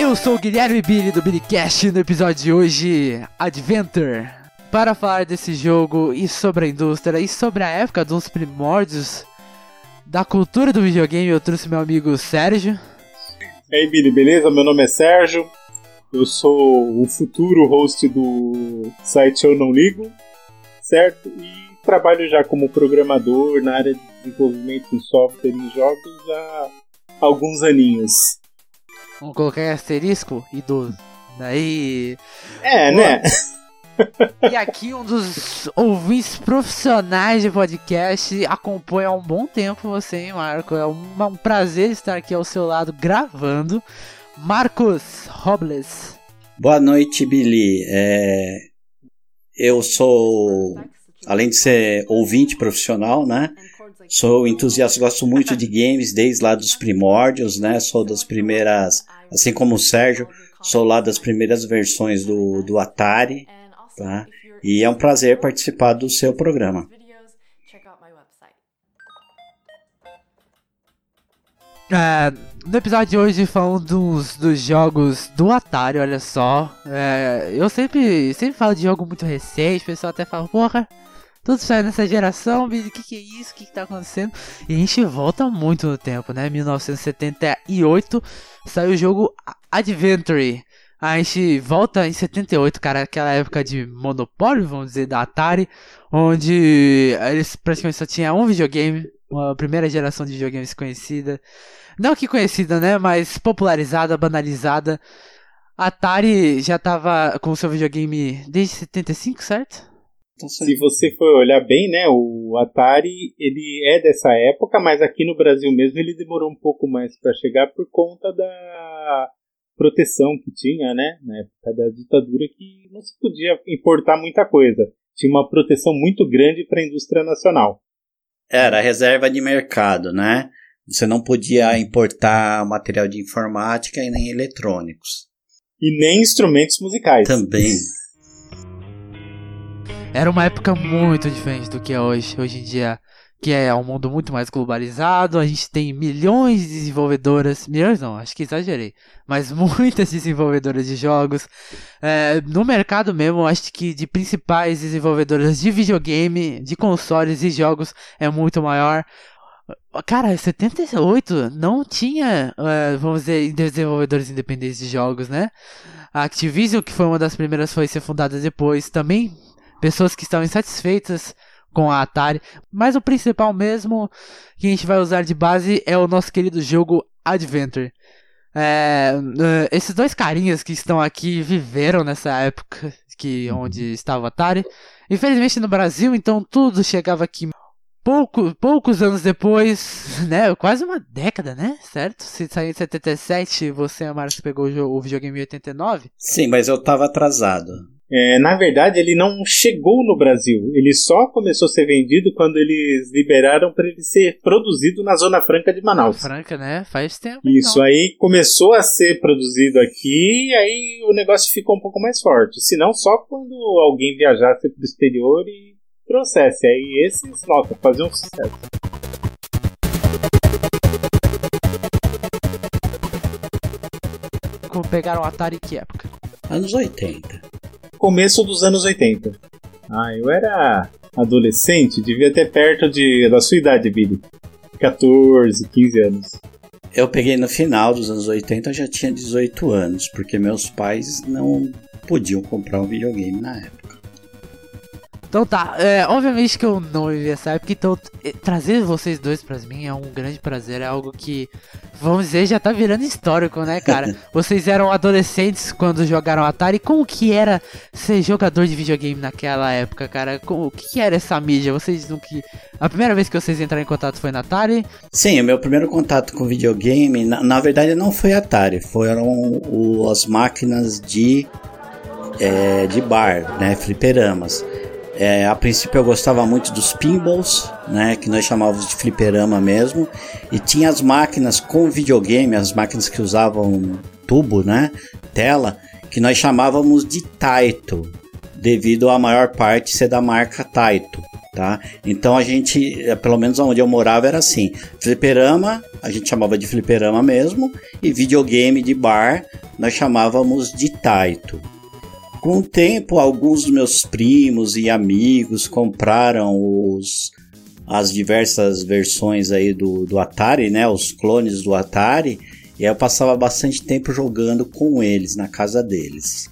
Eu sou o Guilherme Billy do Billycast no episódio de hoje, Adventure. Para falar desse jogo e sobre a indústria e sobre a época dos primórdios da cultura do videogame, eu trouxe meu amigo Sérgio. E aí, Billy, beleza? Meu nome é Sérgio. Eu sou o futuro host do site Eu Não Ligo, certo? E trabalho já como programador na área de desenvolvimento de software em jogos há alguns aninhos. Vamos colocar asterisco idoso. Daí. É, né? E aqui um dos ouvintes profissionais de podcast acompanha há um bom tempo você, hein, Marco? É um, um prazer estar aqui ao seu lado gravando. Marcos Robles. Boa noite, Billy. É... Eu sou, além de ser ouvinte profissional, né? Sou entusiasta, gosto muito de games desde lá dos primórdios, né? Sou das primeiras, assim como o Sérgio, sou lá das primeiras versões do, do Atari, tá? E é um prazer participar do seu programa. É, no episódio de hoje falando dos, dos jogos do Atari, olha só. É, eu sempre, sempre falo de jogo muito recente, o pessoal até fala, porra, tudo sai nessa geração, o que, que é isso? O que, que tá acontecendo? E a gente volta muito no tempo, né? 1978 saiu o jogo Adventure. A gente volta em 78, cara, aquela época de monopólio, vamos dizer, da Atari, onde eles praticamente só tinham um videogame, uma primeira geração de videogames conhecida. Não que conhecida, né, mas popularizada, banalizada. A Atari já tava com seu videogame desde 75, certo? Se você for olhar bem, né, o Atari, ele é dessa época, mas aqui no Brasil mesmo ele demorou um pouco mais para chegar por conta da proteção que tinha, né, na época da ditadura, que não se podia importar muita coisa. Tinha uma proteção muito grande para a indústria nacional. Era reserva de mercado, né? Você não podia importar material de informática e nem eletrônicos. E nem instrumentos musicais. Também. Era uma época muito diferente do que é hoje. Hoje em dia, que é um mundo muito mais globalizado, a gente tem milhões de desenvolvedoras, milhões não, acho que exagerei, mas muitas desenvolvedoras de jogos. É, no mercado mesmo, acho que de principais desenvolvedoras de videogame, de consoles e jogos é muito maior. Cara, 78 não tinha, é, vamos dizer, desenvolvedores independentes de jogos, né? A Activision, que foi uma das primeiras, foi ser fundada depois, também pessoas que estão insatisfeitas com a Atari. Mas o principal mesmo que a gente vai usar de base é o nosso querido jogo Adventure. É, esses dois carinhas que estão aqui viveram nessa época que onde estava a Atari. Infelizmente no Brasil, então tudo chegava aqui pouco, poucos anos depois, né? Quase uma década, né? Certo? Se saiu em 77, você, Marcos, pegou o, o videogame em 89? Sim, mas eu tava atrasado. É, na verdade, ele não chegou no Brasil. Ele só começou a ser vendido quando eles liberaram para ele ser produzido na Zona Franca de Manaus. Franca, né? Faz tempo. Isso então. aí começou a ser produzido aqui e aí o negócio ficou um pouco mais forte. Se não, só quando alguém viajasse para o exterior e trouxesse. Aí esses, nossa, faziam um sucesso. Como pegaram o Atari em que época? Anos 80 começo dos anos 80. Ah, eu era adolescente, devia ter perto de, da sua idade, Billy. 14, 15 anos. Eu peguei no final dos anos 80, eu já tinha 18 anos, porque meus pais não podiam comprar um videogame na época. Então tá, é, obviamente que eu não vivi essa época, então trazer vocês dois pra mim é um grande prazer, é algo que, vamos dizer, já tá virando histórico, né, cara? vocês eram adolescentes quando jogaram Atari, como que era ser jogador de videogame naquela época, cara? Como, o que, que era essa mídia? Vocês não que... A primeira vez que vocês entraram em contato foi na Atari? Sim, o meu primeiro contato com videogame, na, na verdade não foi Atari, foram o, as máquinas de, é, de bar, né, fliperamas. É, a princípio eu gostava muito dos pinballs, né, que nós chamávamos de fliperama mesmo, e tinha as máquinas com videogame, as máquinas que usavam tubo, né, tela, que nós chamávamos de Taito, devido a maior parte ser da marca Taito. tá? Então a gente, eh, pelo menos onde eu morava era assim, fliperama, a gente chamava de fliperama mesmo, e videogame de bar nós chamávamos de taito. Com o tempo, alguns dos meus primos e amigos compraram os as diversas versões aí do, do Atari, né, os clones do Atari, e aí eu passava bastante tempo jogando com eles na casa deles.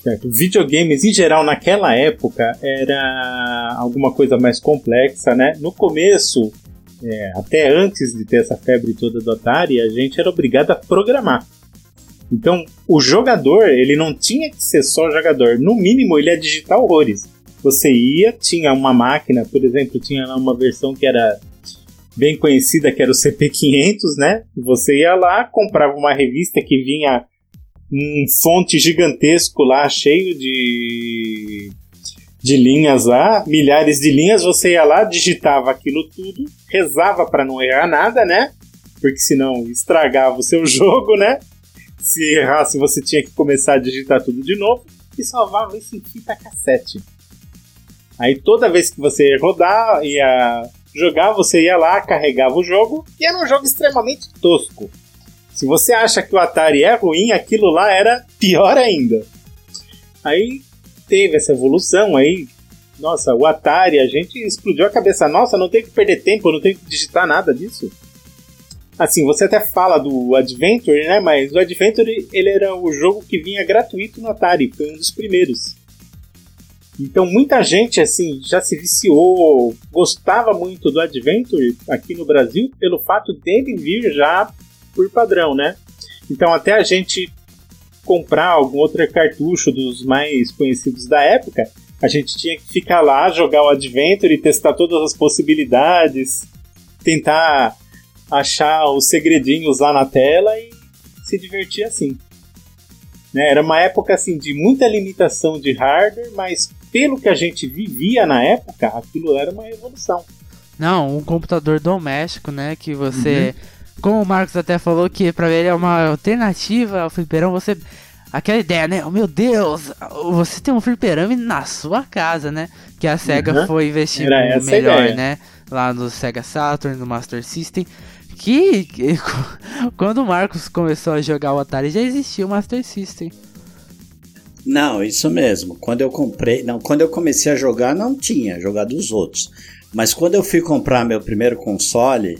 Certo. Videogames em geral naquela época era alguma coisa mais complexa, né? No começo, é, até antes de ter essa febre toda do Atari, a gente era obrigado a programar. Então, o jogador, ele não tinha que ser só jogador. No mínimo, ele ia digitar horrores. Você ia, tinha uma máquina, por exemplo, tinha uma versão que era bem conhecida, que era o CP500, né? Você ia lá, comprava uma revista que vinha um fonte gigantesco lá, cheio de, de linhas lá, milhares de linhas, você ia lá, digitava aquilo tudo, rezava para não errar nada, né? Porque senão estragava o seu jogo, né? Se errasse, você tinha que começar a digitar tudo de novo e salvava isso em fita cassete. Aí toda vez que você rodar, ia jogar, você ia lá, carregava o jogo, e era um jogo extremamente tosco. Se você acha que o Atari é ruim, aquilo lá era pior ainda. Aí teve essa evolução aí. Nossa, o Atari, a gente explodiu a cabeça. Nossa, não tem que perder tempo, não tem que digitar nada disso. Assim, você até fala do Adventure, né? Mas o Adventure, ele era o jogo que vinha gratuito no Atari, foi um dos primeiros. Então muita gente assim já se viciou, gostava muito do Adventure aqui no Brasil pelo fato dele vir já por padrão, né? Então até a gente comprar algum outro cartucho dos mais conhecidos da época, a gente tinha que ficar lá, jogar o Adventure testar todas as possibilidades, tentar achar os segredinhos lá na tela e se divertir assim. Né? Era uma época assim de muita limitação de hardware, mas pelo que a gente vivia na época, aquilo era uma evolução. Não, um computador doméstico, né, que você uhum como o Marcos até falou que para ele é uma alternativa ao fliperão, você aquela ideia, né? Oh, meu Deus, você tem um fliperama na sua casa, né? Que a Sega uhum. foi investindo melhor, né? Lá no Sega Saturn, no Master System. Que, que, quando o Marcos começou a jogar o Atari já existia o Master System. Não, isso mesmo. Quando eu comprei, não, quando eu comecei a jogar não tinha, jogar dos outros. Mas quando eu fui comprar meu primeiro console,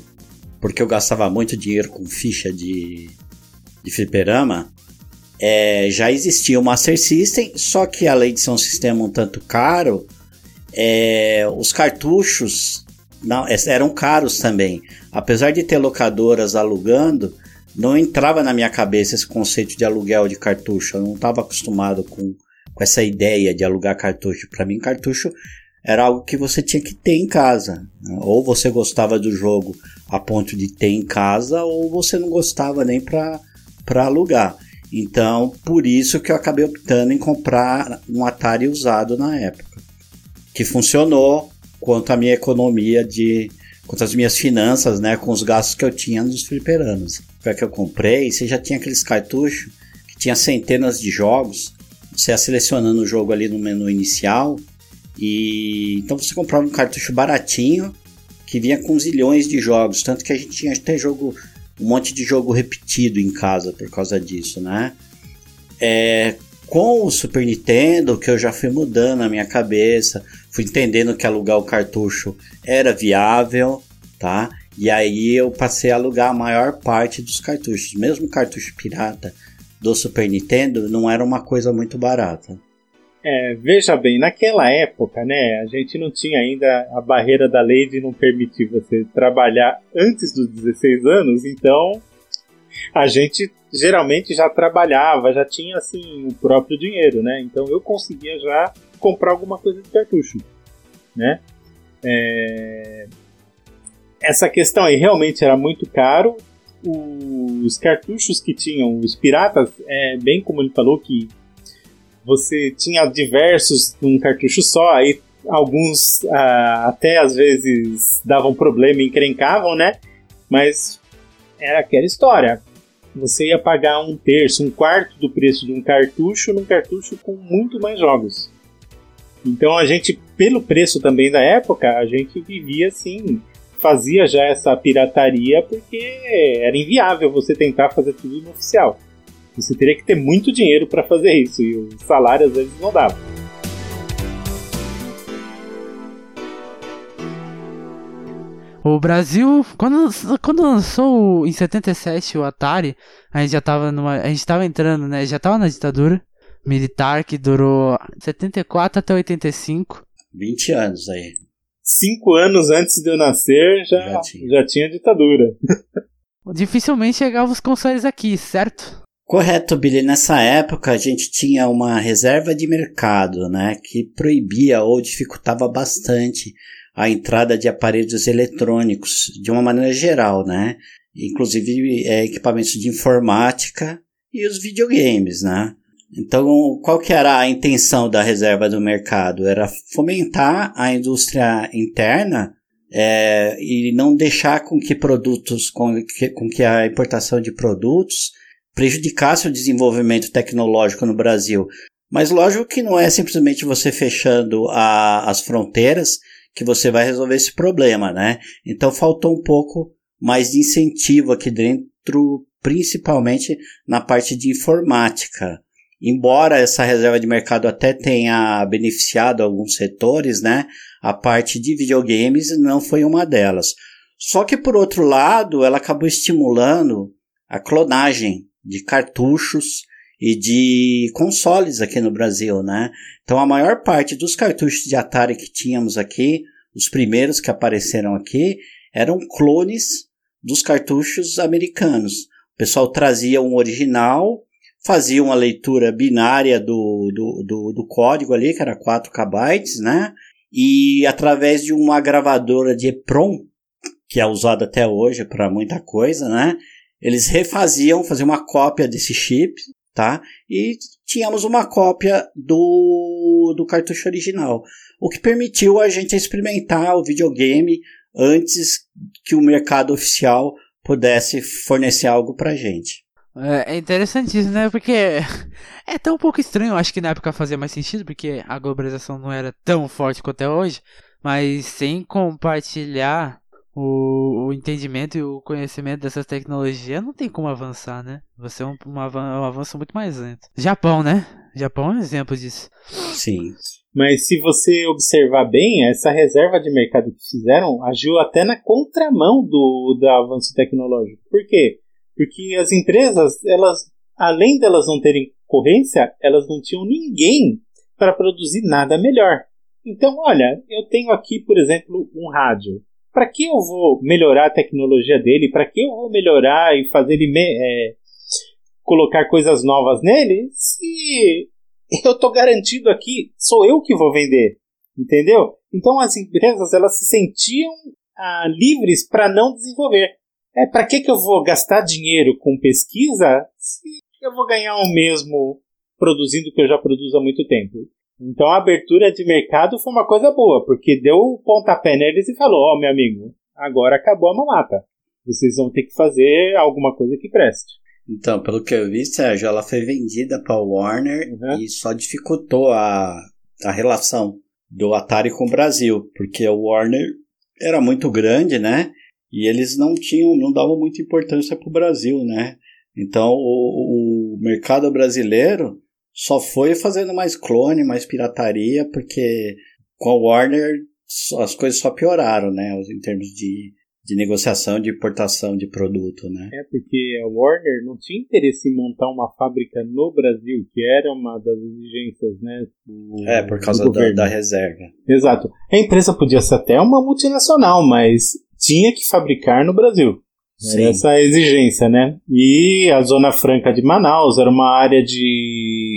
porque eu gastava muito dinheiro com ficha de, de fliperama, é, já existia o Master System, só que além de ser um sistema um tanto caro, é, os cartuchos não, eram caros também. Apesar de ter locadoras alugando, não entrava na minha cabeça esse conceito de aluguel de cartucho. Eu não estava acostumado com, com essa ideia de alugar cartucho. Para mim, cartucho era algo que você tinha que ter em casa. Né? Ou você gostava do jogo a ponto de ter em casa, ou você não gostava nem para alugar. Então, por isso que eu acabei optando em comprar um Atari usado na época. Que funcionou quanto à minha economia de. quanto às minhas finanças, né? Com os gastos que eu tinha nos fliperanos. Foi que eu comprei, você já tinha aqueles cartuchos que tinha centenas de jogos. Você ia selecionando o jogo ali no menu inicial e então você comprava um cartucho baratinho que vinha com zilhões de jogos, tanto que a gente tinha até jogo, um monte de jogo repetido em casa por causa disso, né? É, com o Super Nintendo, que eu já fui mudando a minha cabeça, fui entendendo que alugar o cartucho era viável, tá? E aí eu passei a alugar a maior parte dos cartuchos. Mesmo cartucho pirata do Super Nintendo não era uma coisa muito barata. É, veja bem, naquela época, né, a gente não tinha ainda a barreira da lei de não permitir você trabalhar antes dos 16 anos, então a gente geralmente já trabalhava, já tinha assim o próprio dinheiro, né? Então eu conseguia já comprar alguma coisa de cartucho, né? É... Essa questão aí realmente era muito caro. Os cartuchos que tinham os piratas, é bem como ele falou que você tinha diversos num cartucho só, aí alguns ah, até às vezes davam problema e encrencavam, né? Mas era aquela história. Você ia pagar um terço, um quarto do preço de um cartucho num cartucho com muito mais jogos. Então a gente, pelo preço também da época, a gente vivia assim, fazia já essa pirataria porque era inviável você tentar fazer tudo no oficial. Você teria que ter muito dinheiro para fazer isso e o salário às vezes não dava. O Brasil, quando, quando lançou em 77 o Atari, a gente já tava numa. A gente tava entrando, né? Já tava na ditadura militar que durou 74 até 85. 20 anos aí. Cinco anos antes de eu nascer já, já, tinha. já tinha ditadura. Dificilmente chegavam os consoles aqui, certo? Correto, Billy. Nessa época a gente tinha uma reserva de mercado, né, que proibia ou dificultava bastante a entrada de aparelhos eletrônicos de uma maneira geral, né? Inclusive é, equipamentos de informática e os videogames, né? Então, qual que era a intenção da reserva do mercado? Era fomentar a indústria interna é, e não deixar com que produtos, com que, com que a importação de produtos prejudicasse o desenvolvimento tecnológico no Brasil. Mas lógico que não é simplesmente você fechando a, as fronteiras que você vai resolver esse problema, né? Então faltou um pouco mais de incentivo aqui dentro, principalmente na parte de informática. Embora essa reserva de mercado até tenha beneficiado alguns setores, né? A parte de videogames não foi uma delas. Só que por outro lado, ela acabou estimulando a clonagem de cartuchos e de consoles aqui no Brasil, né? Então a maior parte dos cartuchos de Atari que tínhamos aqui, os primeiros que apareceram aqui, eram clones dos cartuchos americanos. O pessoal trazia um original, fazia uma leitura binária do, do, do, do código ali, que era 4 KB, né? E através de uma gravadora de EPROM, que é usada até hoje para muita coisa, né? Eles refaziam, faziam uma cópia desse chip, tá? E tínhamos uma cópia do, do cartucho original, o que permitiu a gente experimentar o videogame antes que o mercado oficial pudesse fornecer algo pra gente. É, é interessantíssimo, né? Porque é tão pouco estranho. Acho que na época fazia mais sentido, porque a globalização não era tão forte quanto é hoje. Mas sem compartilhar o, o entendimento e o conhecimento dessas tecnologias, não tem como avançar, né? Você é um, um, um avanço muito mais lento. Japão, né? Japão é um exemplo disso. Sim. Mas se você observar bem, essa reserva de mercado que fizeram agiu até na contramão do, do avanço tecnológico. Por quê? Porque as empresas, elas, além delas não terem concorrência, elas não tinham ninguém para produzir nada melhor. Então, olha, eu tenho aqui, por exemplo, um rádio para que eu vou melhorar a tecnologia dele? Para que eu vou melhorar e fazer ele é, colocar coisas novas nele? Se eu estou garantido aqui, sou eu que vou vender, entendeu? Então as empresas elas se sentiam ah, livres para não desenvolver. É para que que eu vou gastar dinheiro com pesquisa se eu vou ganhar o mesmo produzindo o que eu já produzo há muito tempo? Então a abertura de mercado foi uma coisa boa, porque deu o pontapé neles e falou: Ó, oh, meu amigo, agora acabou a mamata. Vocês vão ter que fazer alguma coisa que preste. Então, pelo que eu vi, Sérgio, ela foi vendida para o Warner uhum. e só dificultou a, a relação do Atari com o Brasil, porque o Warner era muito grande, né? E eles não tinham, não davam muita importância para o Brasil, né? Então, o, o mercado brasileiro só foi fazendo mais clone, mais pirataria, porque com a Warner as coisas só pioraram, né? Em termos de, de negociação, de importação de produto, né? É, porque a Warner não tinha interesse em montar uma fábrica no Brasil, que era uma das exigências, né? Do, é, por causa da, da, reserva. Exato. A empresa podia ser até uma multinacional, mas tinha que fabricar no Brasil. Era essa exigência, né? E a Zona Franca de Manaus era uma área de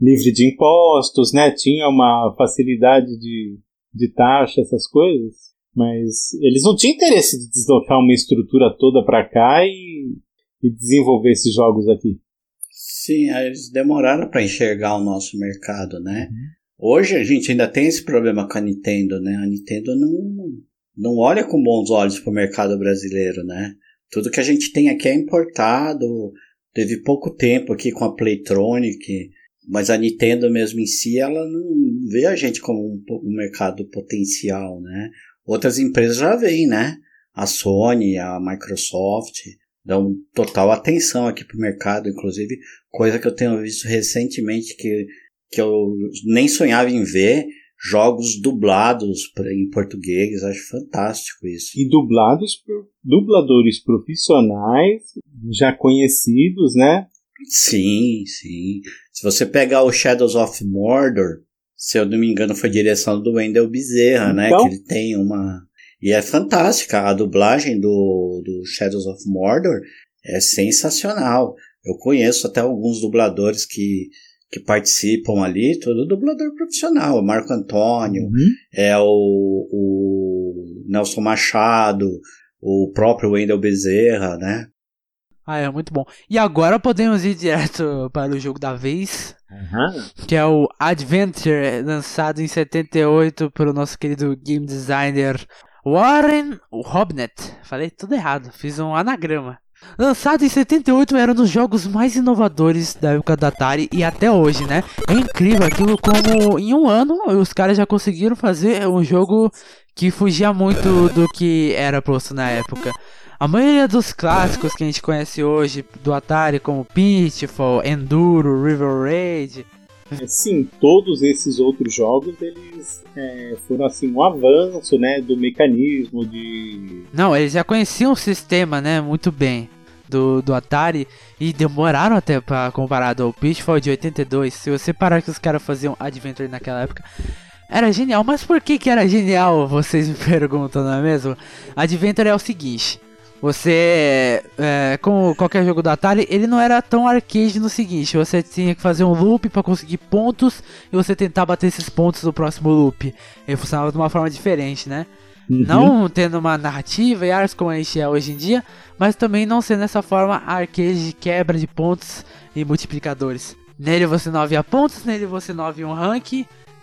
livre de impostos, né? Tinha uma facilidade de, de taxa, essas coisas. Mas eles não tinham interesse de deslocar uma estrutura toda para cá e, e desenvolver esses jogos aqui. Sim, eles demoraram para enxergar o nosso mercado, né? Uhum. Hoje a gente ainda tem esse problema com a Nintendo, né? A Nintendo não, não olha com bons olhos para o mercado brasileiro, né? Tudo que a gente tem aqui é importado. Teve pouco tempo aqui com a Playtronic, mas a Nintendo mesmo em si, ela não vê a gente como um, um mercado potencial, né? Outras empresas já veem, né? A Sony, a Microsoft dão total atenção aqui pro mercado, inclusive coisa que eu tenho visto recentemente que, que eu nem sonhava em ver, jogos dublados em português, acho fantástico isso. E dublados por dubladores profissionais, já conhecidos, né? Sim, sim. Se você pegar o Shadows of Mordor, se eu não me engano, foi direção do Wendell Bezerra, né? então... Que ele tem uma. E é fantástica. A dublagem do, do Shadows of Mordor é sensacional. Eu conheço até alguns dubladores que, que participam ali, todo dublador profissional. O Marco Antônio, uhum. é o, o Nelson Machado, o próprio Wendell Bezerra, né? Ah, é muito bom. E agora podemos ir direto para o jogo da vez, uhum. que é o Adventure, lançado em 78 pelo nosso querido game designer Warren Robnet. Falei tudo errado, fiz um anagrama. Lançado em 78, era um dos jogos mais inovadores da época da Atari e até hoje, né? É incrível aquilo como em um ano os caras já conseguiram fazer um jogo que fugia muito do que era posto na época. A maioria dos clássicos que a gente conhece hoje do Atari, como Pitfall, Enduro, River Raid. É, sim, todos esses outros jogos eles é, foram assim um avanço, né, do mecanismo de. Não, eles já conheciam o sistema, né, muito bem do, do Atari e demoraram até para comparado ao Pitfall de 82. Se você parar que os caras faziam Adventure naquela época, era genial. Mas por que que era genial? Vocês me perguntam, não é mesmo? Adventure é o seguinte. Você, é, como qualquer jogo da Atari, ele não era tão arcade no seguinte: você tinha que fazer um loop para conseguir pontos e você tentar bater esses pontos no próximo loop. Ele funcionava de uma forma diferente, né? Uhum. Não tendo uma narrativa e artes como a gente é hoje em dia, mas também não sendo dessa forma arcade de quebra de pontos e multiplicadores. Nele você não havia pontos, nele você não havia um rank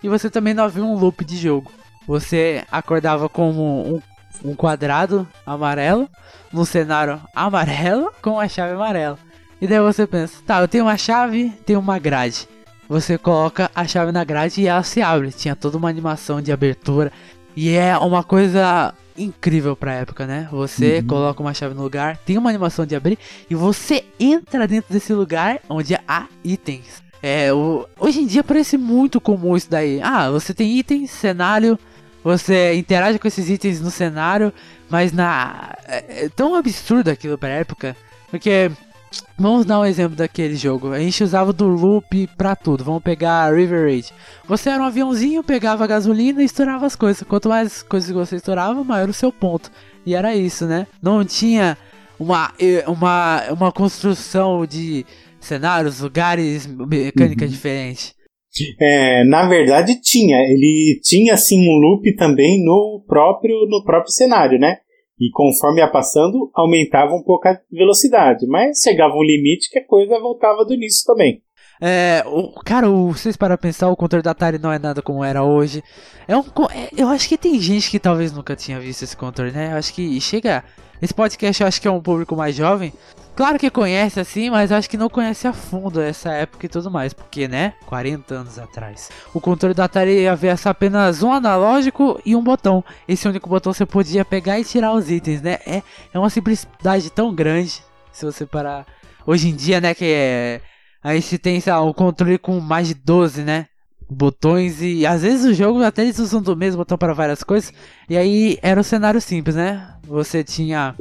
e você também não havia um loop de jogo. Você acordava como um um quadrado amarelo num cenário amarelo com a chave amarela. E daí você pensa, tá, eu tenho uma chave, tenho uma grade. Você coloca a chave na grade e ela se abre. Tinha toda uma animação de abertura. E é uma coisa incrível pra época, né? Você uhum. coloca uma chave no lugar, tem uma animação de abrir e você entra dentro desse lugar onde há itens. É, hoje em dia parece muito comum isso daí. Ah, você tem itens, cenário, você interage com esses itens no cenário, mas na é, é tão absurdo aquilo pra época, porque Vamos dar um exemplo daquele jogo. A gente usava do loop pra tudo. Vamos pegar River Raid. Você era um aviãozinho, pegava gasolina e estourava as coisas. Quanto mais coisas você estourava, maior o seu ponto. E era isso, né? Não tinha uma, uma, uma construção de cenários, lugares, mecânica uhum. diferente. É, na verdade tinha, ele tinha assim um loop também no próprio no próprio cenário, né? E conforme ia passando, aumentava um pouco a velocidade, mas chegava um limite que a coisa voltava do início também. É, o, cara, o, vocês para pensar, o controle da Atari não é nada como era hoje. É um, é, eu acho que tem gente que talvez nunca tinha visto esse controle, né? Eu acho que chega. Esse podcast eu acho que é um público mais jovem. Claro que conhece assim, mas acho que não conhece a fundo essa época e tudo mais, porque, né, 40 anos atrás. O controle da Atari havia apenas um analógico e um botão. Esse único botão você podia pegar e tirar os itens, né? É, é uma simplicidade tão grande, se você parar. Hoje em dia, né, que é... A gente tem, sei um controle com mais de 12, né? Botões e às vezes o jogo até eles usam do mesmo botão para várias coisas. E aí era um cenário simples, né? Você tinha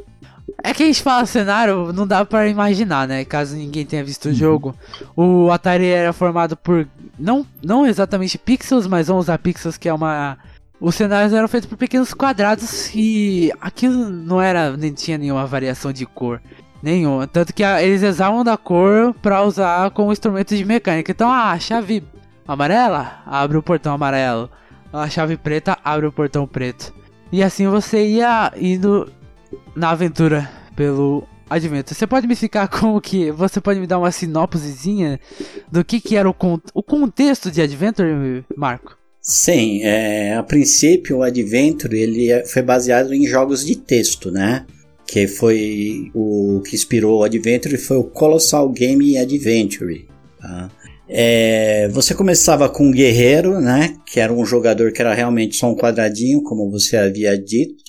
é que a gente fala cenário, não dá para imaginar, né? Caso ninguém tenha visto o uhum. jogo. O Atari era formado por não, não exatamente pixels, mas vamos usar pixels que é uma os cenários eram feitos por pequenos quadrados e aquilo não era nem tinha nenhuma variação de cor nenhuma, tanto que a, eles usavam da cor para usar como instrumento de mecânica. Então ah, a chave amarela abre o portão amarelo, a chave preta abre o portão preto. E assim você ia indo na aventura pelo Adventure. Você pode me ficar com o que? Você pode me dar uma sinopsezinha do que, que era o, con o contexto de Adventure, Marco? Sim, é, a princípio o Adventure ele é, foi baseado em jogos de texto, né? Que foi o que inspirou o Adventure foi o Colossal Game Adventure. Tá? É, você começava com um guerreiro, né? Que era um jogador que era realmente só um quadradinho, como você havia dito.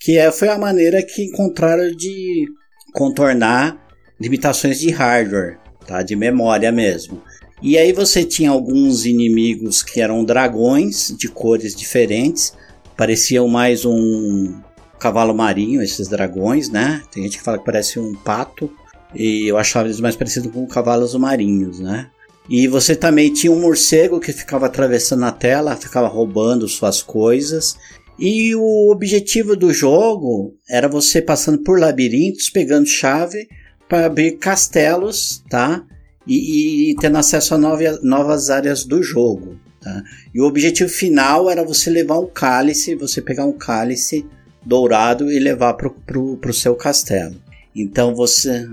Que é, foi a maneira que encontraram de contornar limitações de hardware, tá? De memória mesmo. E aí você tinha alguns inimigos que eram dragões de cores diferentes, pareciam mais um cavalo marinho, esses dragões, né? Tem gente que fala que parece um pato, e eu achava eles mais parecidos com cavalos marinhos, né? E você também tinha um morcego que ficava atravessando a tela, ficava roubando suas coisas. E o objetivo do jogo era você passando por labirintos, pegando chave para abrir castelos, tá? E, e tendo acesso a nove, novas áreas do jogo. Tá? E o objetivo final era você levar um cálice, você pegar um cálice dourado e levar para o seu castelo. Então você.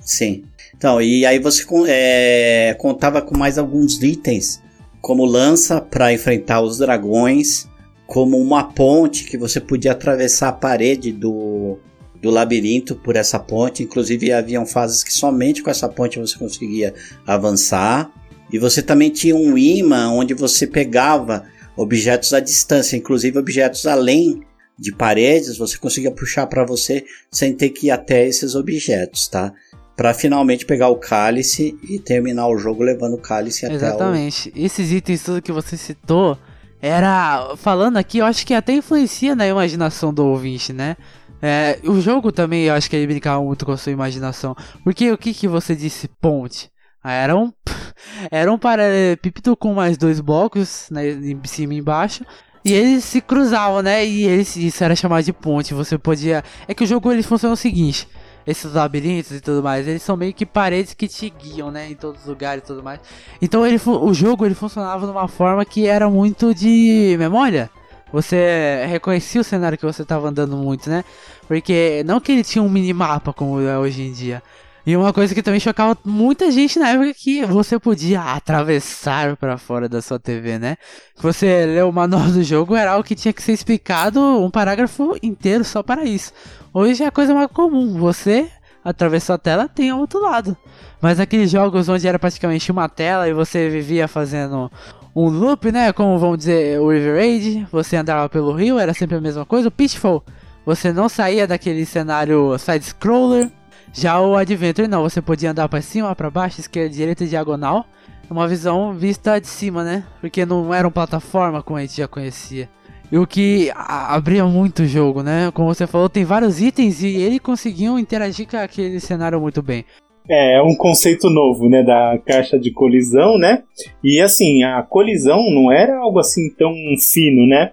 Sim. Então, e aí você é, contava com mais alguns itens, como lança para enfrentar os dragões, como uma ponte que você podia atravessar a parede do, do labirinto por essa ponte. Inclusive, haviam fases que somente com essa ponte você conseguia avançar. E você também tinha um imã onde você pegava objetos à distância, inclusive objetos além de paredes, você conseguia puxar para você sem ter que ir até esses objetos, tá? Para finalmente pegar o cálice e terminar o jogo levando o cálice até Exatamente. Esses itens tudo que você citou era falando aqui, eu acho que até influencia na imaginação do ouvinte, né? É, o jogo também, eu acho que ele brincava muito com a sua imaginação. Porque o que que você disse ponte? Ah, era um era um paralelepípedo com mais dois blocos, né, em cima e embaixo, e eles se cruzavam, né? E eles, isso era chamado de ponte. Você podia. É que o jogo ele funciona o seguinte: esses labirintos e tudo mais, eles são meio que paredes que te guiam, né? Em todos os lugares e tudo mais. Então ele, o jogo ele funcionava de uma forma que era muito de memória. Você reconhecia o cenário que você estava andando muito, né? Porque não que ele tinha um minimapa como é hoje em dia. E uma coisa que também chocava muita gente na época que você podia atravessar para fora da sua TV, né? Você lê o manual do jogo era algo que tinha que ser explicado um parágrafo inteiro só para isso. Hoje é a coisa mais comum, você atravessou a tela, tem ao outro lado. Mas aqueles jogos onde era praticamente uma tela e você vivia fazendo um loop, né? Como vamos dizer, o River Raid, você andava pelo rio, era sempre a mesma coisa. O Pitfall, você não saía daquele cenário side-scroller já o Adventure não, você podia andar para cima, para baixo, esquerda, direita diagonal. Uma visão vista de cima, né? Porque não era uma plataforma como a gente já conhecia. E o que abria muito o jogo, né? Como você falou, tem vários itens e ele conseguiu interagir com aquele cenário muito bem. É, é um conceito novo, né, da caixa de colisão, né? E assim, a colisão não era algo assim tão fino, né?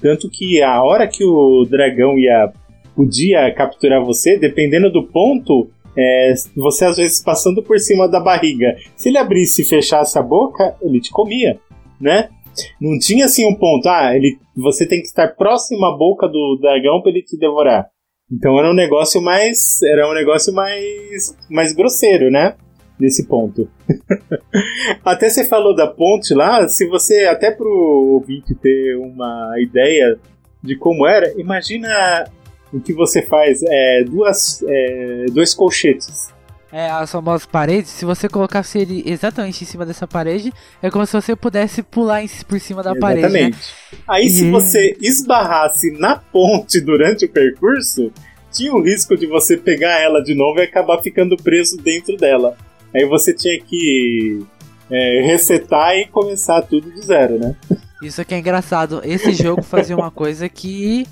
Tanto que a hora que o dragão ia podia capturar você, dependendo do ponto, é, você às vezes passando por cima da barriga. Se ele abrisse e fechasse a boca, ele te comia, né? Não tinha assim um ponto, ah, ele, você tem que estar próximo à boca do dragão para ele te devorar. Então era um negócio mais, era um negócio mais, mais grosseiro, né? Nesse ponto. até você falou da ponte lá, se você até pro ouvinte ter uma ideia de como era, imagina em que você faz é, duas, é, dois colchetes. É, as famosas paredes, se você colocasse ele exatamente em cima dessa parede, é como se você pudesse pular por cima da exatamente. parede. Exatamente. Né? Aí, e se você esbarrasse na ponte durante o percurso, tinha o risco de você pegar ela de novo e acabar ficando preso dentro dela. Aí você tinha que é, resetar e começar tudo do zero, né? Isso aqui é engraçado. Esse jogo fazia uma coisa que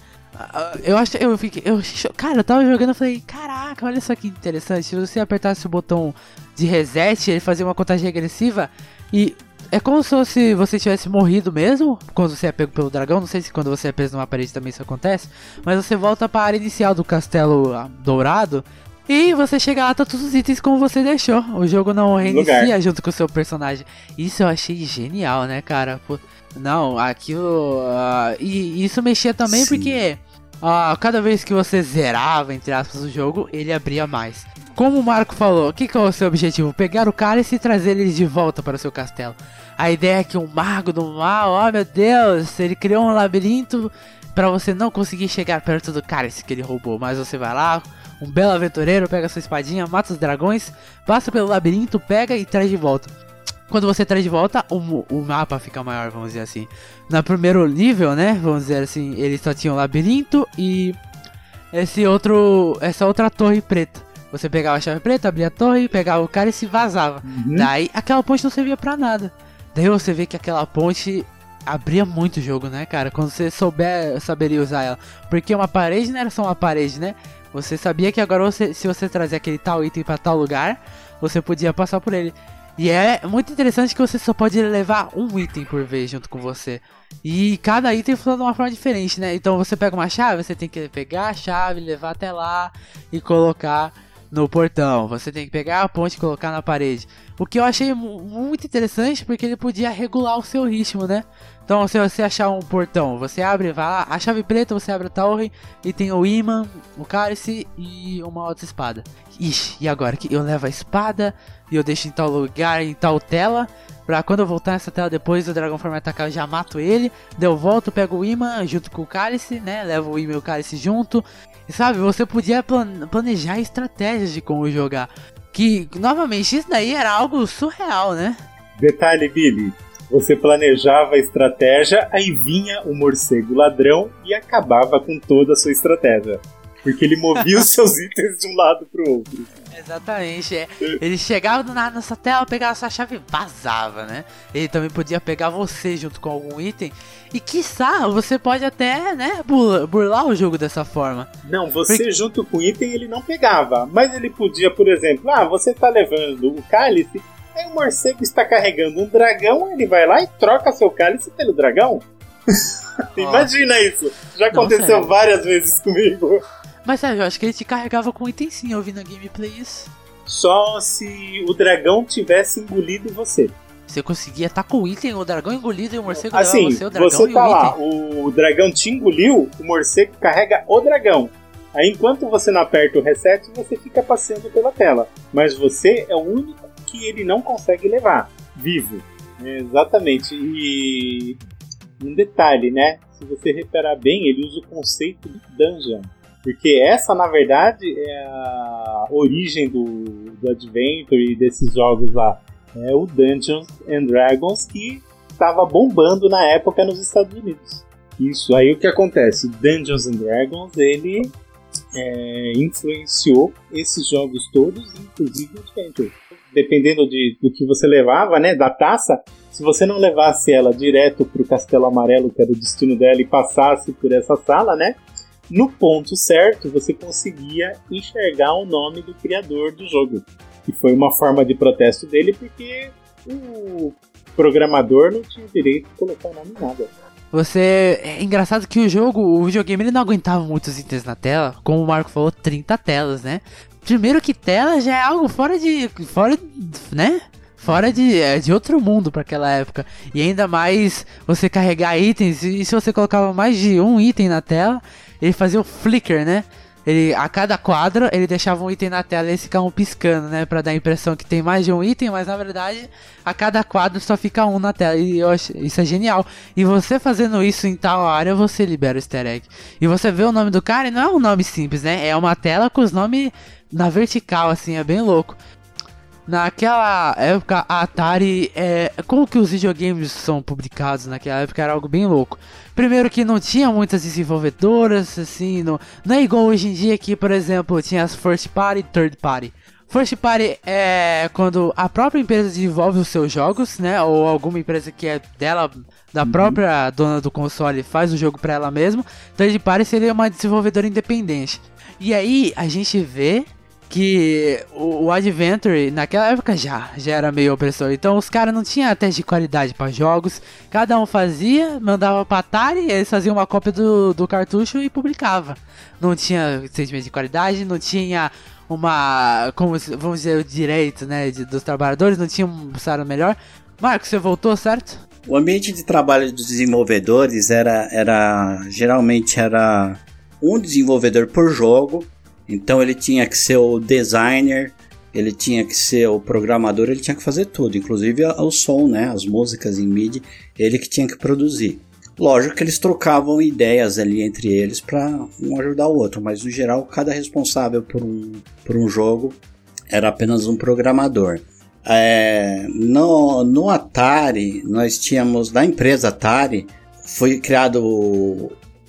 eu acho, eu fiquei, eu, cara, eu tava jogando, eu falei, caraca, olha só que interessante. Se você apertasse o botão de reset, ele fazia uma contagem regressiva e é como se você tivesse morrido mesmo quando você é pego pelo dragão. Não sei se quando você é preso numa parede também isso acontece, mas você volta para a área inicial do castelo ah, dourado e você chega lá, tá todos os itens como você deixou. O jogo não reinicia Lugar. junto com o seu personagem. Isso eu achei genial, né, cara? Não, aquilo. Uh, e isso mexia também Sim. porque ah, cada vez que você zerava, entre aspas, o jogo, ele abria mais. Como o Marco falou, o que, que é o seu objetivo? Pegar o cálice e trazer ele de volta para o seu castelo. A ideia é que um mago do mal, oh meu Deus, ele criou um labirinto para você não conseguir chegar perto do cálice que ele roubou. Mas você vai lá, um belo aventureiro, pega sua espadinha, mata os dragões, passa pelo labirinto, pega e traz de volta. Quando você traz de volta, o, o mapa fica maior, vamos dizer assim. No primeiro nível, né? Vamos dizer assim, ele só tinha um labirinto e esse outro. essa outra torre preta. Você pegava a chave preta, abria a torre, pegava o cara e se vazava. Uhum. Daí aquela ponte não servia para nada. Daí você vê que aquela ponte abria muito o jogo, né, cara? Quando você souber, saberia usar ela. Porque uma parede não era só uma parede, né? Você sabia que agora você, se você trazer aquele tal item para tal lugar, você podia passar por ele. E é muito interessante que você só pode levar um item por vez junto com você. E cada item funciona de uma forma diferente, né? Então você pega uma chave, você tem que pegar a chave, levar até lá e colocar no portão. Você tem que pegar a ponte e colocar na parede. O que eu achei muito interessante porque ele podia regular o seu ritmo, né? Então, se você achar um portão, você abre, vai lá, a chave preta, você abre a torre e tem o imã, o cálice e uma outra espada. Ixi, e agora que eu levo a espada e eu deixo em tal lugar, em tal tela, pra quando eu voltar nessa tela depois o dragão for me atacar, eu já mato ele. Daí eu volto, pego o imã junto com o cálice, né? Levo o imã e o cálice junto. E sabe, você podia planejar estratégias de como jogar. Que, novamente, isso daí era algo surreal, né? Detalhe, Billy, você planejava a estratégia, aí vinha o morcego ladrão e acabava com toda a sua estratégia. Porque ele movia os seus itens de um lado pro outro. Exatamente, é. Ele chegava do nada nessa tela, pegava sua chave e vazava, né? Ele também podia pegar você junto com algum item. E quiçá, você pode até, né, burlar o jogo dessa forma. Não, você Porque... junto com o item ele não pegava. Mas ele podia, por exemplo, ah, você tá levando o cálice, Aí o morcego está carregando um dragão, ele vai lá e troca seu cálice pelo dragão. Imagina isso. Já aconteceu Nossa, várias vezes comigo. Mas sério, eu acho que ele te carregava com item sim, eu vi na gameplay isso. Só se o dragão tivesse engolido você. Você conseguia estar tá com o item, o dragão engolido e o morcego assim, você, o dragão você tá o lá, item. o dragão te engoliu, o morcego carrega o dragão. Aí enquanto você não aperta o reset, você fica passeando pela tela. Mas você é o único que ele não consegue levar vivo. É, exatamente. E um detalhe, né? Se você reparar bem, ele usa o conceito de dungeon. Porque essa, na verdade, é a origem do, do Adventure e desses jogos lá. É o Dungeons and Dragons que estava bombando na época nos Estados Unidos. Isso aí o que acontece? Dungeons and Dragons ele é, influenciou esses jogos todos, inclusive o Adventure dependendo de, do que você levava, né, da taça, se você não levasse ela direto para o Castelo Amarelo, que era o destino dela, e passasse por essa sala, né, no ponto certo você conseguia enxergar o nome do criador do jogo. E foi uma forma de protesto dele, porque o programador não tinha direito de colocar o nome em nada. Você. É engraçado que o jogo, o videogame, ele não aguentava muitos itens na tela. Como o Marco falou, 30 telas, né? Primeiro que tela já é algo fora de. fora. né? Fora de, é, de outro mundo para aquela época. E ainda mais você carregar itens. E se você colocava mais de um item na tela, ele fazia o flicker, né? Ele, a cada quadro ele deixava um item na tela e eles ficavam piscando, né? Pra dar a impressão que tem mais de um item, mas na verdade a cada quadro só fica um na tela. E acho, isso é genial. E você fazendo isso em tal área, você libera o easter egg. E você vê o nome do cara e não é um nome simples, né? É uma tela com os nomes na vertical, assim, é bem louco. Naquela época, a Atari, é, como que os videogames são publicados naquela época era algo bem louco. Primeiro que não tinha muitas desenvolvedoras, assim, não, não é igual hoje em dia que, por exemplo, tinha as first party e third party. First party é quando a própria empresa desenvolve os seus jogos, né? Ou alguma empresa que é dela, da uhum. própria dona do console, faz o jogo para ela mesma. Third party seria uma desenvolvedora independente. E aí a gente vê que o, o Adventure naquela época já, já era meio opressor. Então os caras não tinham teste de qualidade para jogos. Cada um fazia, mandava pra Atari, eles faziam uma cópia do, do cartucho e publicava. Não tinha sentimento de qualidade, não tinha uma, como vamos dizer, o direito, né, de, dos trabalhadores, não tinha um salário melhor. Marcos, você voltou, certo? O ambiente de trabalho dos desenvolvedores era, era geralmente era um desenvolvedor por jogo então ele tinha que ser o designer, ele tinha que ser o programador, ele tinha que fazer tudo, inclusive o som, né, as músicas em MIDI, ele que tinha que produzir. Lógico que eles trocavam ideias ali entre eles para um ajudar o outro, mas no geral cada responsável por um, por um jogo era apenas um programador. É, no, no Atari, nós tínhamos, na empresa Atari, foi criado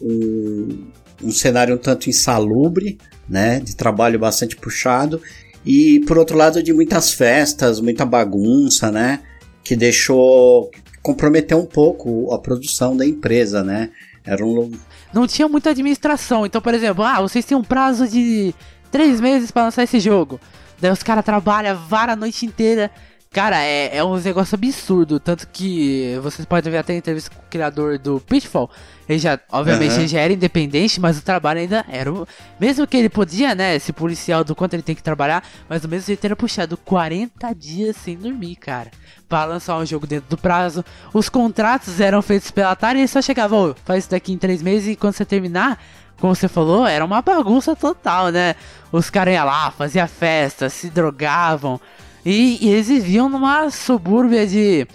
um, um cenário um tanto insalubre, né, de trabalho bastante puxado, e por outro lado de muitas festas, muita bagunça, né, que deixou, comprometeu um pouco a produção da empresa, né, era um... Não tinha muita administração, então por exemplo, ah, vocês têm um prazo de três meses para lançar esse jogo, Daí os caras trabalham vara a noite inteira. Cara, é, é um negócio absurdo. Tanto que vocês podem ver até a entrevista com o criador do Pitfall. Ele já, obviamente, uhum. ele já era independente, mas o trabalho ainda era. O... Mesmo que ele podia, né, se policial do quanto ele tem que trabalhar, mas o mesmo jeito era puxado 40 dias sem dormir, cara. Pra lançar um jogo dentro do prazo. Os contratos eram feitos pela Atari e ele só chegava, oh, faz isso daqui em 3 meses e quando você terminar, como você falou, era uma bagunça total, né? Os caras iam lá, faziam festa, se drogavam. E, e eles viviam numa subúrbia de.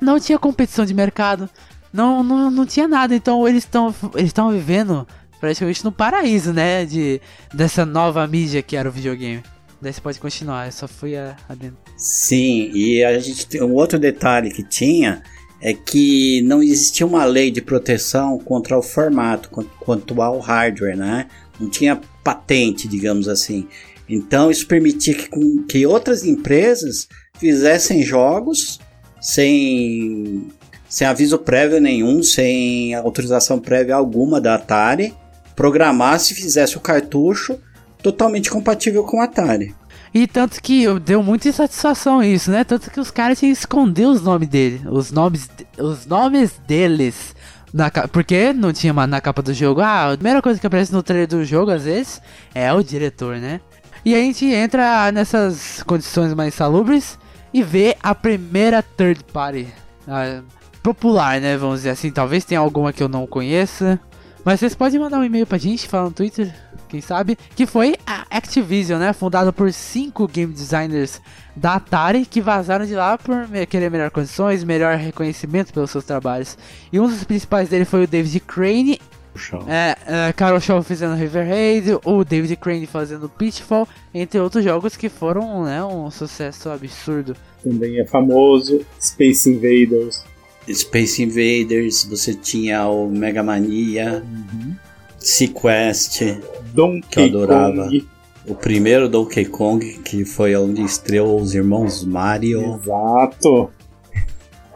Não tinha competição de mercado. Não, não, não tinha nada. Então eles estão eles vivendo praticamente no paraíso, né? De, dessa nova mídia que era o videogame. Daí você pode continuar, eu só fui adentro. Sim, e a gente um outro detalhe que tinha é que não existia uma lei de proteção contra o formato, quanto ao hardware, né? Não tinha patente, digamos assim. Então isso permitia que, que outras empresas fizessem jogos sem, sem aviso prévio nenhum, sem autorização prévia alguma da Atari, programasse e fizesse o cartucho totalmente compatível com o Atari. E tanto que deu muita insatisfação isso, né? Tanto que os caras tinham que esconder os nomes dele, os nomes, os nomes deles. Na, porque não tinha na capa do jogo. Ah, a primeira coisa que aparece no trailer do jogo, às vezes, é o diretor, né? E a gente entra nessas condições mais salubres e vê a primeira third party. Popular, né? Vamos dizer assim. Talvez tenha alguma que eu não conheça. Mas vocês podem mandar um e-mail pra gente, falar no Twitter, quem sabe, que foi a Activision, né? Fundada por cinco game designers da Atari que vazaram de lá por querer melhores condições, melhor reconhecimento pelos seus trabalhos. E um dos principais dele foi o David Crane. É, é, Carol Shaw fazendo River Raid, o David Crane fazendo Pitfall, entre outros jogos que foram né, um sucesso absurdo. Também é famoso Space Invaders. Space Invaders, você tinha o Mega Mania, uhum. Sequest, Donkey que eu adorava. Kong. O primeiro Donkey Kong, que foi onde estreou os irmãos Mario. Exato.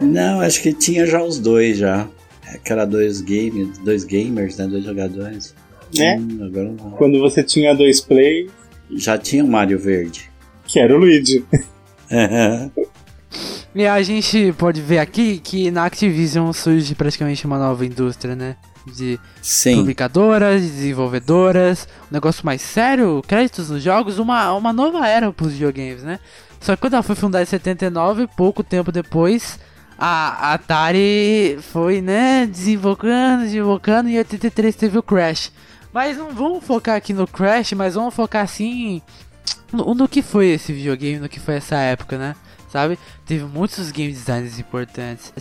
Não, acho que tinha já os dois já. Que era dois, game, dois gamers, né? Dois jogadores. Né? Hum, Quando você tinha dois plays. Já tinha o Mario Verde. Que era o Luigi. E a gente pode ver aqui que na Activision surge praticamente uma nova indústria, né? De Sim. publicadoras, desenvolvedoras, um negócio mais sério, créditos nos jogos, uma, uma nova era para os videogames, né? Só que quando ela foi fundada em 79, pouco tempo depois, a Atari foi, né, desenvolvendo, desenvolvendo, e em 83 teve o Crash. Mas não vamos focar aqui no Crash, mas vamos focar assim no, no que foi esse videogame, no que foi essa época, né? Sabe? Teve muitos game designers importantes.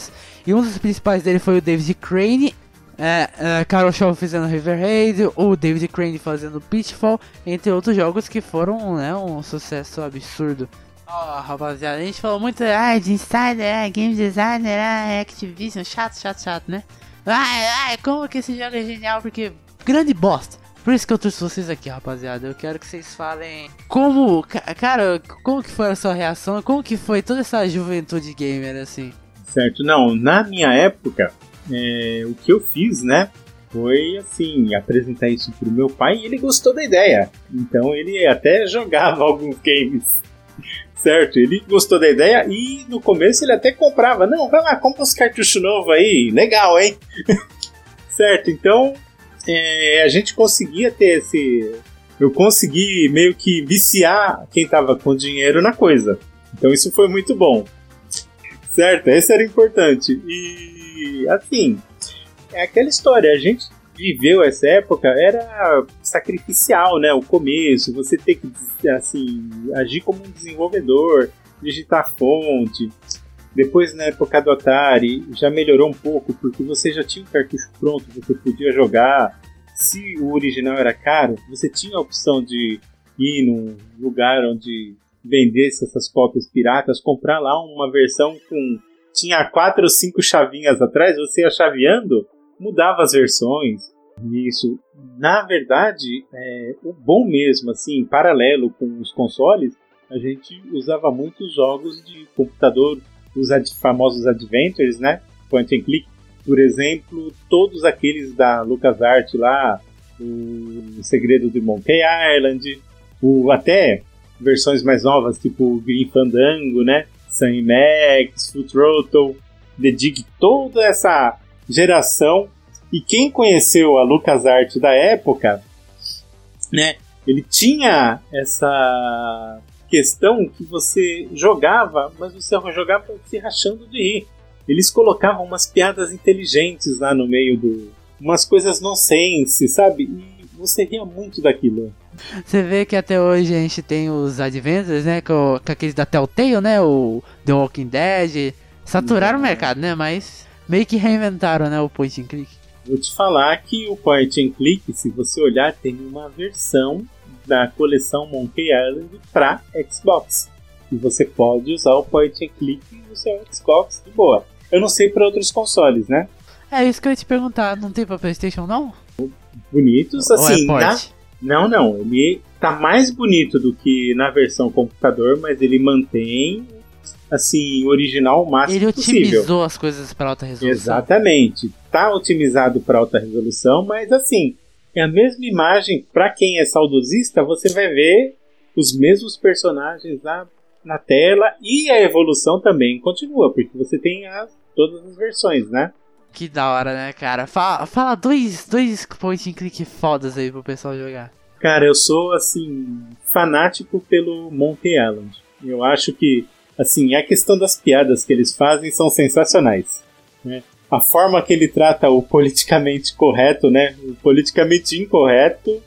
E um dos principais dele foi o David Crane. É, é, Carol Shaw fazendo River Raid, o David Crane fazendo Pitfall, entre outros jogos que foram né, um sucesso absurdo. Ó, oh, rapaziada, a gente falou muito ah, de Insider, ah, Game Designer, ah, Activision, chato, chato, chato, né? Ah, ah, como que esse jogo é genial, porque grande bosta. Por isso que eu trouxe vocês aqui, rapaziada. Eu quero que vocês falem como, cara, como que foi a sua reação, como que foi toda essa juventude gamer assim. Certo, não, na minha época, é, o que eu fiz, né, foi assim, apresentar isso pro meu pai e ele gostou da ideia. Então ele até jogava alguns games. Certo, ele gostou da ideia e no começo ele até comprava. Não, vai lá, compra uns cartuchos novos aí, legal, hein? certo, então é, a gente conseguia ter esse. Eu consegui meio que viciar quem tava com dinheiro na coisa. Então isso foi muito bom. Certo? Esse era importante. E assim, é aquela história, a gente viveu essa época, era sacrificial, né? O começo, você ter que assim, agir como um desenvolvedor, digitar fonte. Depois, na época do Atari, já melhorou um pouco, porque você já tinha o cartucho pronto, você podia jogar. Se o original era caro, você tinha a opção de ir num lugar onde vendesse essas cópias piratas, comprar lá uma versão com tinha quatro ou cinco chavinhas atrás, você ia chaveando, mudava as versões. Isso, na verdade, é, o bom mesmo, assim, paralelo com os consoles, a gente usava muitos jogos de computador, os ad famosos adventures, né? Point and click. Por exemplo, todos aqueles da LucasArts lá, o Segredo de Monkey Island, o, até versões mais novas, tipo Green Fandango, né? Sam Max, Full Throttle, The Dig, toda essa geração. E quem conheceu a LucasArts da época, né? Ele tinha essa questão que você jogava, mas você jogava se rachando de rir. Eles colocavam umas piadas inteligentes lá no meio do. umas coisas nonsense, sabe? E você ria muito daquilo. Você vê que até hoje a gente tem os Adventures, né? Com, com aqueles da Telltale, né? O The Walking Dead. Saturaram uhum. o mercado, né? Mas meio que reinventaram, né? O point and click. Vou te falar que o point and click, se você olhar, tem uma versão da coleção Monkey Island para Xbox. E você pode usar o point and click no seu Xbox de boa. Eu não sei para outros consoles, né? É isso que eu ia te perguntar. Não tem para PlayStation não? Bonitos, assim. Ou é na... Não, não. Ele tá mais bonito do que na versão computador, mas ele mantém assim, original o máximo Ele otimizou possível. as coisas para alta resolução. Exatamente. Tá otimizado para alta resolução, mas assim, é a mesma imagem, para quem é saudosista, você vai ver os mesmos personagens lá na tela e a evolução também continua, porque você tem as, todas as versões, né? Que da hora, né, cara? Fala, fala dois, dois point and click fodas aí pro pessoal jogar. Cara, eu sou, assim, fanático pelo Monkey Island. Eu acho que, assim, a questão das piadas que eles fazem são sensacionais. Né? A forma que ele trata o politicamente correto, né? O politicamente incorreto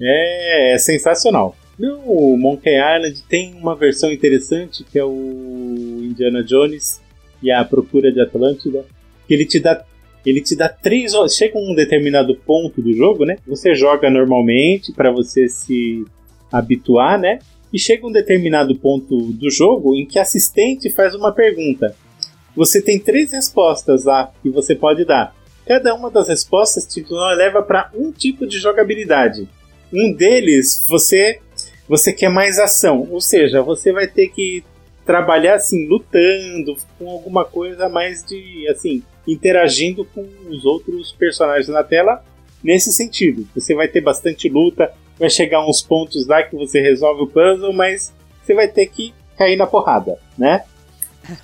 é, é sensacional. No Monkey Island tem uma versão interessante que é o Indiana Jones e a Procura de Atlântida, que ele te dá ele te dá três chega um determinado ponto do jogo, né? Você joga normalmente para você se habituar, né? E chega um determinado ponto do jogo em que assistente faz uma pergunta. Você tem três respostas lá que você pode dar. Cada uma das respostas te leva para um tipo de jogabilidade. Um deles você você quer mais ação, ou seja, você vai ter que trabalhar assim lutando com alguma coisa mais de assim interagindo com os outros personagens na tela nesse sentido. Você vai ter bastante luta, vai chegar uns pontos lá que você resolve o puzzle, mas você vai ter que cair na porrada, né?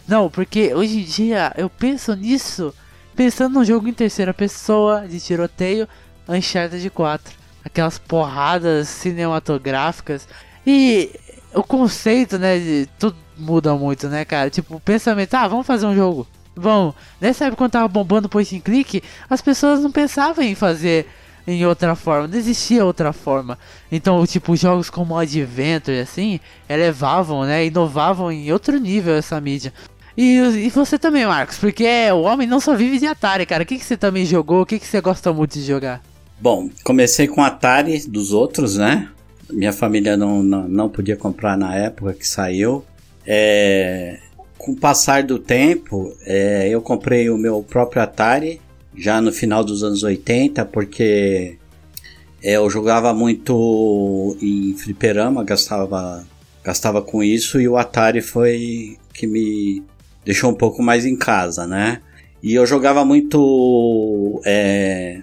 Não, porque hoje em dia eu penso nisso pensando num jogo em terceira pessoa, de tiroteio, Uncharted 4. Aquelas porradas cinematográficas. E o conceito, né, de tudo muda muito, né, cara? Tipo, o pensamento, ah, vamos fazer um jogo. Vamos. Nessa época quando tava bombando point and click, as pessoas não pensavam em fazer em outra forma, não existia outra forma. Então, tipo, jogos como Adventure, assim, elevavam, né, inovavam em outro nível essa mídia. E, e você também, Marcos, porque o homem não só vive de Atari, cara. O que, que você também jogou? O que, que você gosta muito de jogar? Bom, comecei com Atari dos outros, né? Minha família não, não, não podia comprar na época que saiu. É, com o passar do tempo, é, eu comprei o meu próprio Atari já no final dos anos 80, porque é, eu jogava muito em fliperama, gastava, gastava com isso, e o Atari foi que me deixou um pouco mais em casa, né? E eu jogava muito é,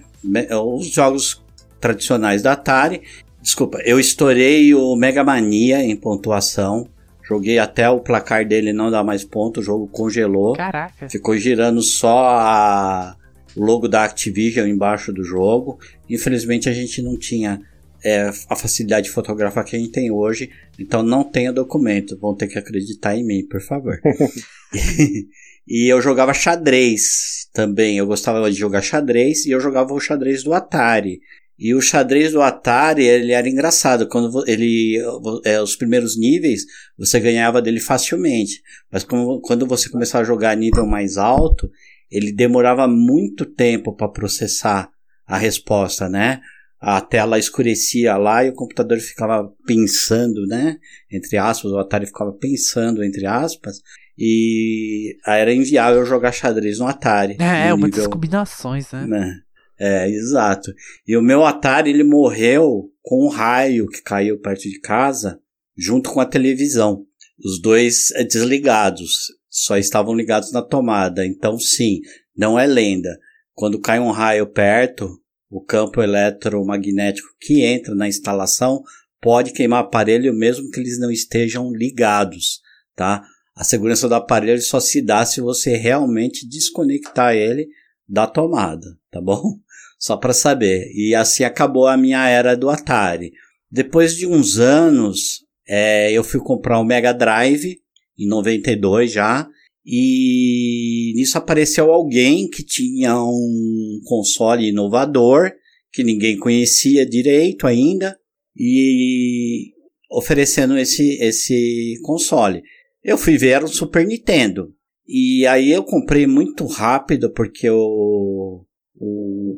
os jogos tradicionais da Atari. Desculpa, eu estourei o Mega Mania em pontuação. Joguei até o placar dele não dar mais ponto, o jogo congelou. Caraca. Ficou girando só a, o logo da Activision embaixo do jogo. Infelizmente a gente não tinha é, a facilidade de fotografar que a gente tem hoje, então não tenho documento. Vão ter que acreditar em mim, por favor. e eu jogava xadrez também. Eu gostava de jogar xadrez e eu jogava o xadrez do Atari. E o xadrez do Atari, ele era engraçado. Quando ele, é, os primeiros níveis, você ganhava dele facilmente. Mas quando você começava a jogar a nível mais alto, ele demorava muito tempo para processar a resposta, né? a tela escurecia lá e o computador ficava pensando, né? Entre aspas, o Atari ficava pensando, entre aspas, e era inviável jogar xadrez no Atari. É, no muitas nível, combinações, né? né? É, exato. E o meu Atari, ele morreu com um raio que caiu perto de casa, junto com a televisão. Os dois é, desligados, só estavam ligados na tomada. Então, sim, não é lenda. Quando cai um raio perto, o campo eletromagnético que entra na instalação pode queimar aparelho mesmo que eles não estejam ligados, tá? A segurança do aparelho só se dá se você realmente desconectar ele da tomada, tá bom? Só para saber. E assim acabou a minha era do Atari. Depois de uns anos, é, eu fui comprar o Mega Drive em 92 já e nisso apareceu alguém que tinha um console inovador que ninguém conhecia direito ainda e oferecendo esse, esse console. Eu fui ver um Super Nintendo. E aí eu comprei muito rápido porque o, o,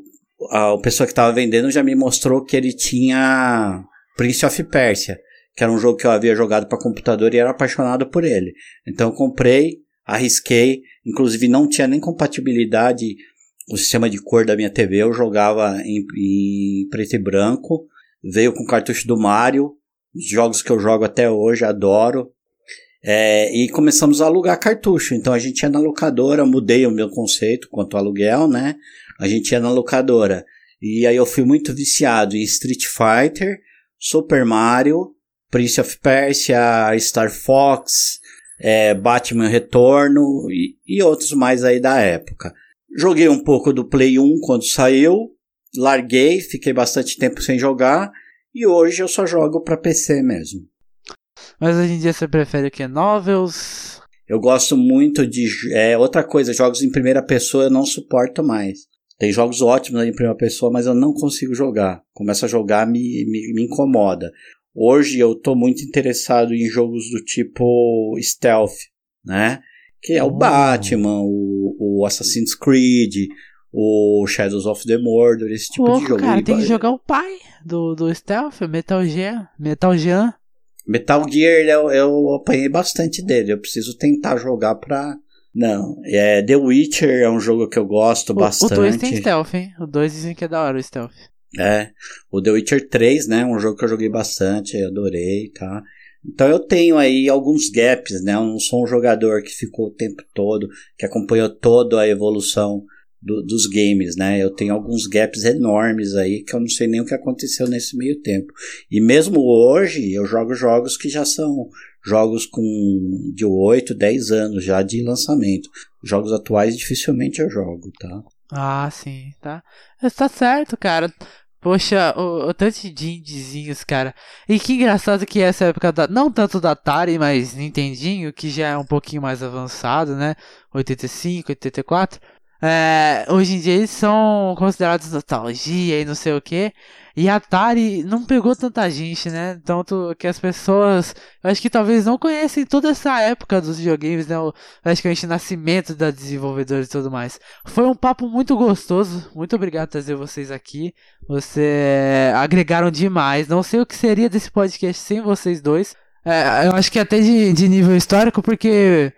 a pessoa que estava vendendo já me mostrou que ele tinha Prince of Persia, que era um jogo que eu havia jogado para computador e era apaixonado por ele. Então eu comprei, arrisquei, inclusive não tinha nem compatibilidade o sistema de cor da minha TV, eu jogava em, em preto e branco, veio com cartucho do Mario, os jogos que eu jogo até hoje, adoro. É, e começamos a alugar cartucho. Então a gente ia na locadora, mudei o meu conceito quanto ao aluguel, né? A gente ia na locadora. E aí eu fui muito viciado em Street Fighter, Super Mario, Prince of Persia, Star Fox, é, Batman Retorno e, e outros mais aí da época. Joguei um pouco do Play 1 quando saiu, larguei, fiquei bastante tempo sem jogar e hoje eu só jogo para PC mesmo. Mas hoje em dia você prefere o que? Novels? Eu gosto muito de. É, outra coisa, jogos em primeira pessoa eu não suporto mais. Tem jogos ótimos em primeira pessoa, mas eu não consigo jogar. Começo a jogar, me, me, me incomoda. Hoje eu estou muito interessado em jogos do tipo stealth, né? Que é o Oh. Batman, o, o Assassin's Creed, o Shadows of the Mordor, esse tipo de Louco, jogo. cara, E tem que jogar o pai do, do Stealth, Metal Gear. Metal Gear. Metal Gear eu, eu apanhei bastante dele. Eu preciso tentar jogar pra. Não. É, The Witcher é um jogo que eu gosto O- bastante. O 2 tem Stealth, hein? O 2 dizem que é da hora o Stealth. É. O The Witcher 3, né? Um jogo que eu joguei bastante, adorei, tá? Então eu tenho aí alguns gaps, né? Eu não sou um jogador que ficou o tempo todo, que acompanhou toda a evolução do- dos games, né? Eu tenho alguns gaps enormes aí que eu não sei nem o que aconteceu nesse meio tempo. E mesmo hoje eu jogo jogos que já são jogos com de 8, 10 anos já de lançamento. Jogos atuais dificilmente eu jogo, tá? Ah, sim, tá. Mas Tá certo, cara. Poxa, o, o tanto de indiezinhos, cara. E que engraçado que essa época da. Não tanto da Atari, mas Nintendinho, que já é um pouquinho mais avançado, né? 85, 84. É, hoje em dia eles são considerados nostalgia e não sei o que. E a Atari não pegou tanta gente, né? Tanto que as pessoas, eu acho que talvez não conhecem toda essa época dos videogames, né? Praticamente o nascimento da desenvolvedora e tudo mais. Foi um papo muito gostoso. Muito obrigado por trazer vocês aqui. Você agregaram demais. Não sei o que seria desse podcast sem vocês dois. É, eu acho que até de, de nível histórico, porque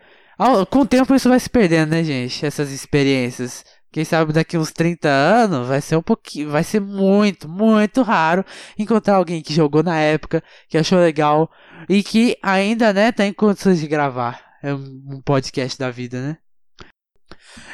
com o tempo isso vai se perdendo, né, gente? Essas experiências. Quem sabe daqui uns 30 anos vai ser um pouquinho, vai ser muito, muito raro encontrar alguém que jogou na época, que achou legal e que ainda, né, tá em condições de gravar. É um podcast da vida, né?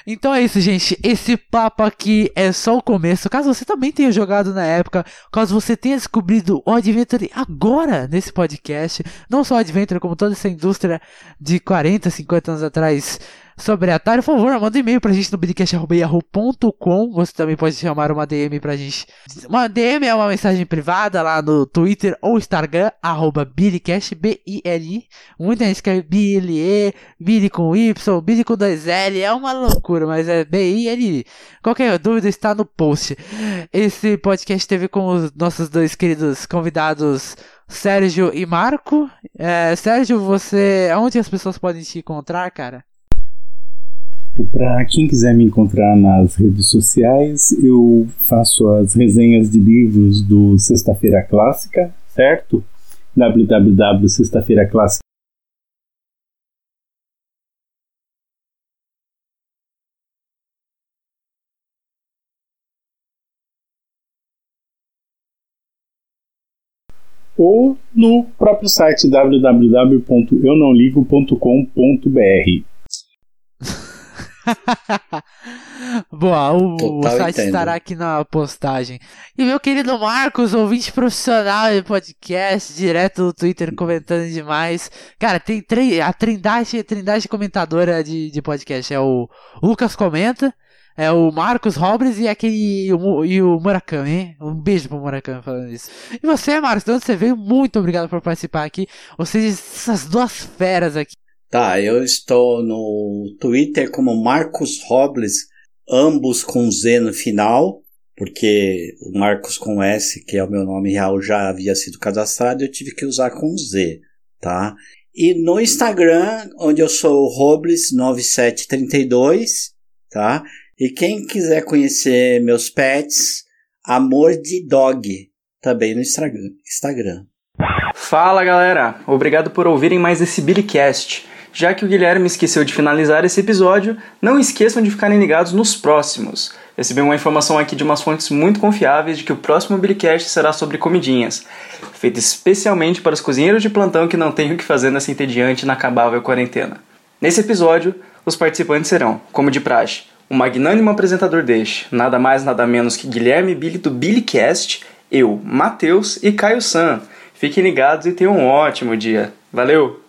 Então é isso, gente. Esse papo aqui é só o começo. Caso você também tenha jogado na época, caso você tenha descobrido o Adventure agora nesse podcast, não só o Adventure, como toda essa indústria de 40, 50 anos atrás sobre Atari, por favor, manda um e-mail pra gente no bidcast.yahoo.com. Você também pode chamar uma DM pra gente. Uma DM é uma mensagem privada lá no Twitter ou Instagram, arroba Bidcast, B-I-L-I. Muita gente escreve B-L-E, Billy com Y, Billy com dois L, é uma loucura, mas é B-I-L-I. Qualquer dúvida está no post. Esse podcast teve com os nossos dois queridos convidados, Sérgio e Marco. É, Sérgio, você. Onde as pessoas podem te encontrar, cara? Para quem quiser me encontrar nas redes sociais, eu faço as resenhas de livros do Sexta-feira Clássica, certo? www.sextaфeiraclássica ou no próprio site www.eunãoligo.com.br. Boa, o, o site entendo. estará aqui na postagem. E meu querido Marcos, ouvinte profissional de podcast, direto no Twitter comentando demais. Cara, tem a trindade, a trindade comentadora de, de podcast. É o Lucas Comenta, é o Marcos Robles e aquele o, e o Murakami, hein? Um beijo pro Murakami falando isso. E você, Marcos, de onde você veio? Muito obrigado por participar aqui. Vocês, essas duas feras aqui. Tá, eu estou no Twitter como Marcos Robles, ambos com Z no final, porque o Marcos com S, que é o meu nome real, já havia sido cadastrado, eu tive que usar com Z, tá? E no Instagram, onde eu sou Robles9732, tá? E quem quiser conhecer meus pets, Amor de Dog, também no Instagram. Fala galera, obrigado por ouvirem mais esse Billycast. Já que o Guilherme esqueceu de finalizar esse episódio, não esqueçam de ficarem ligados nos próximos. Recebi uma informação aqui de umas fontes muito confiáveis de que o próximo Billycast será sobre comidinhas, feito especialmente para os cozinheiros de plantão que não têm o que fazer nessa entediante e inacabável quarentena. Nesse episódio, os participantes serão, como de praxe, o magnânimo apresentador deste, nada mais nada menos que Guilherme Billy do Billycast, eu, Matheus e Caio San. Fiquem ligados e tenham um ótimo dia. Valeu!